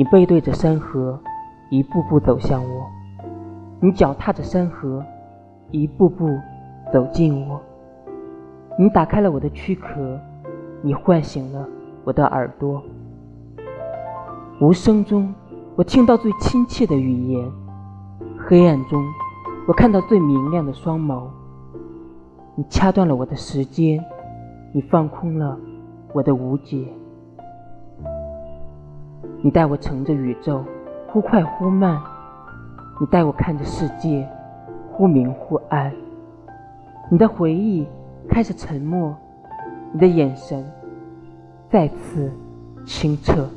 你背对着山河，一步步走向我；你脚踏着山河，一步步走近我。你打开了我的躯壳，你唤醒了我的耳朵。无声中，我听到最亲切的语言；黑暗中，我看到最明亮的双眸。你掐断了我的时间，你放空了我的无解。你带我乘着宇宙，忽快忽慢；你带我看着世界，忽明忽暗。你的回忆。开始沉默，你的眼神再次清澈。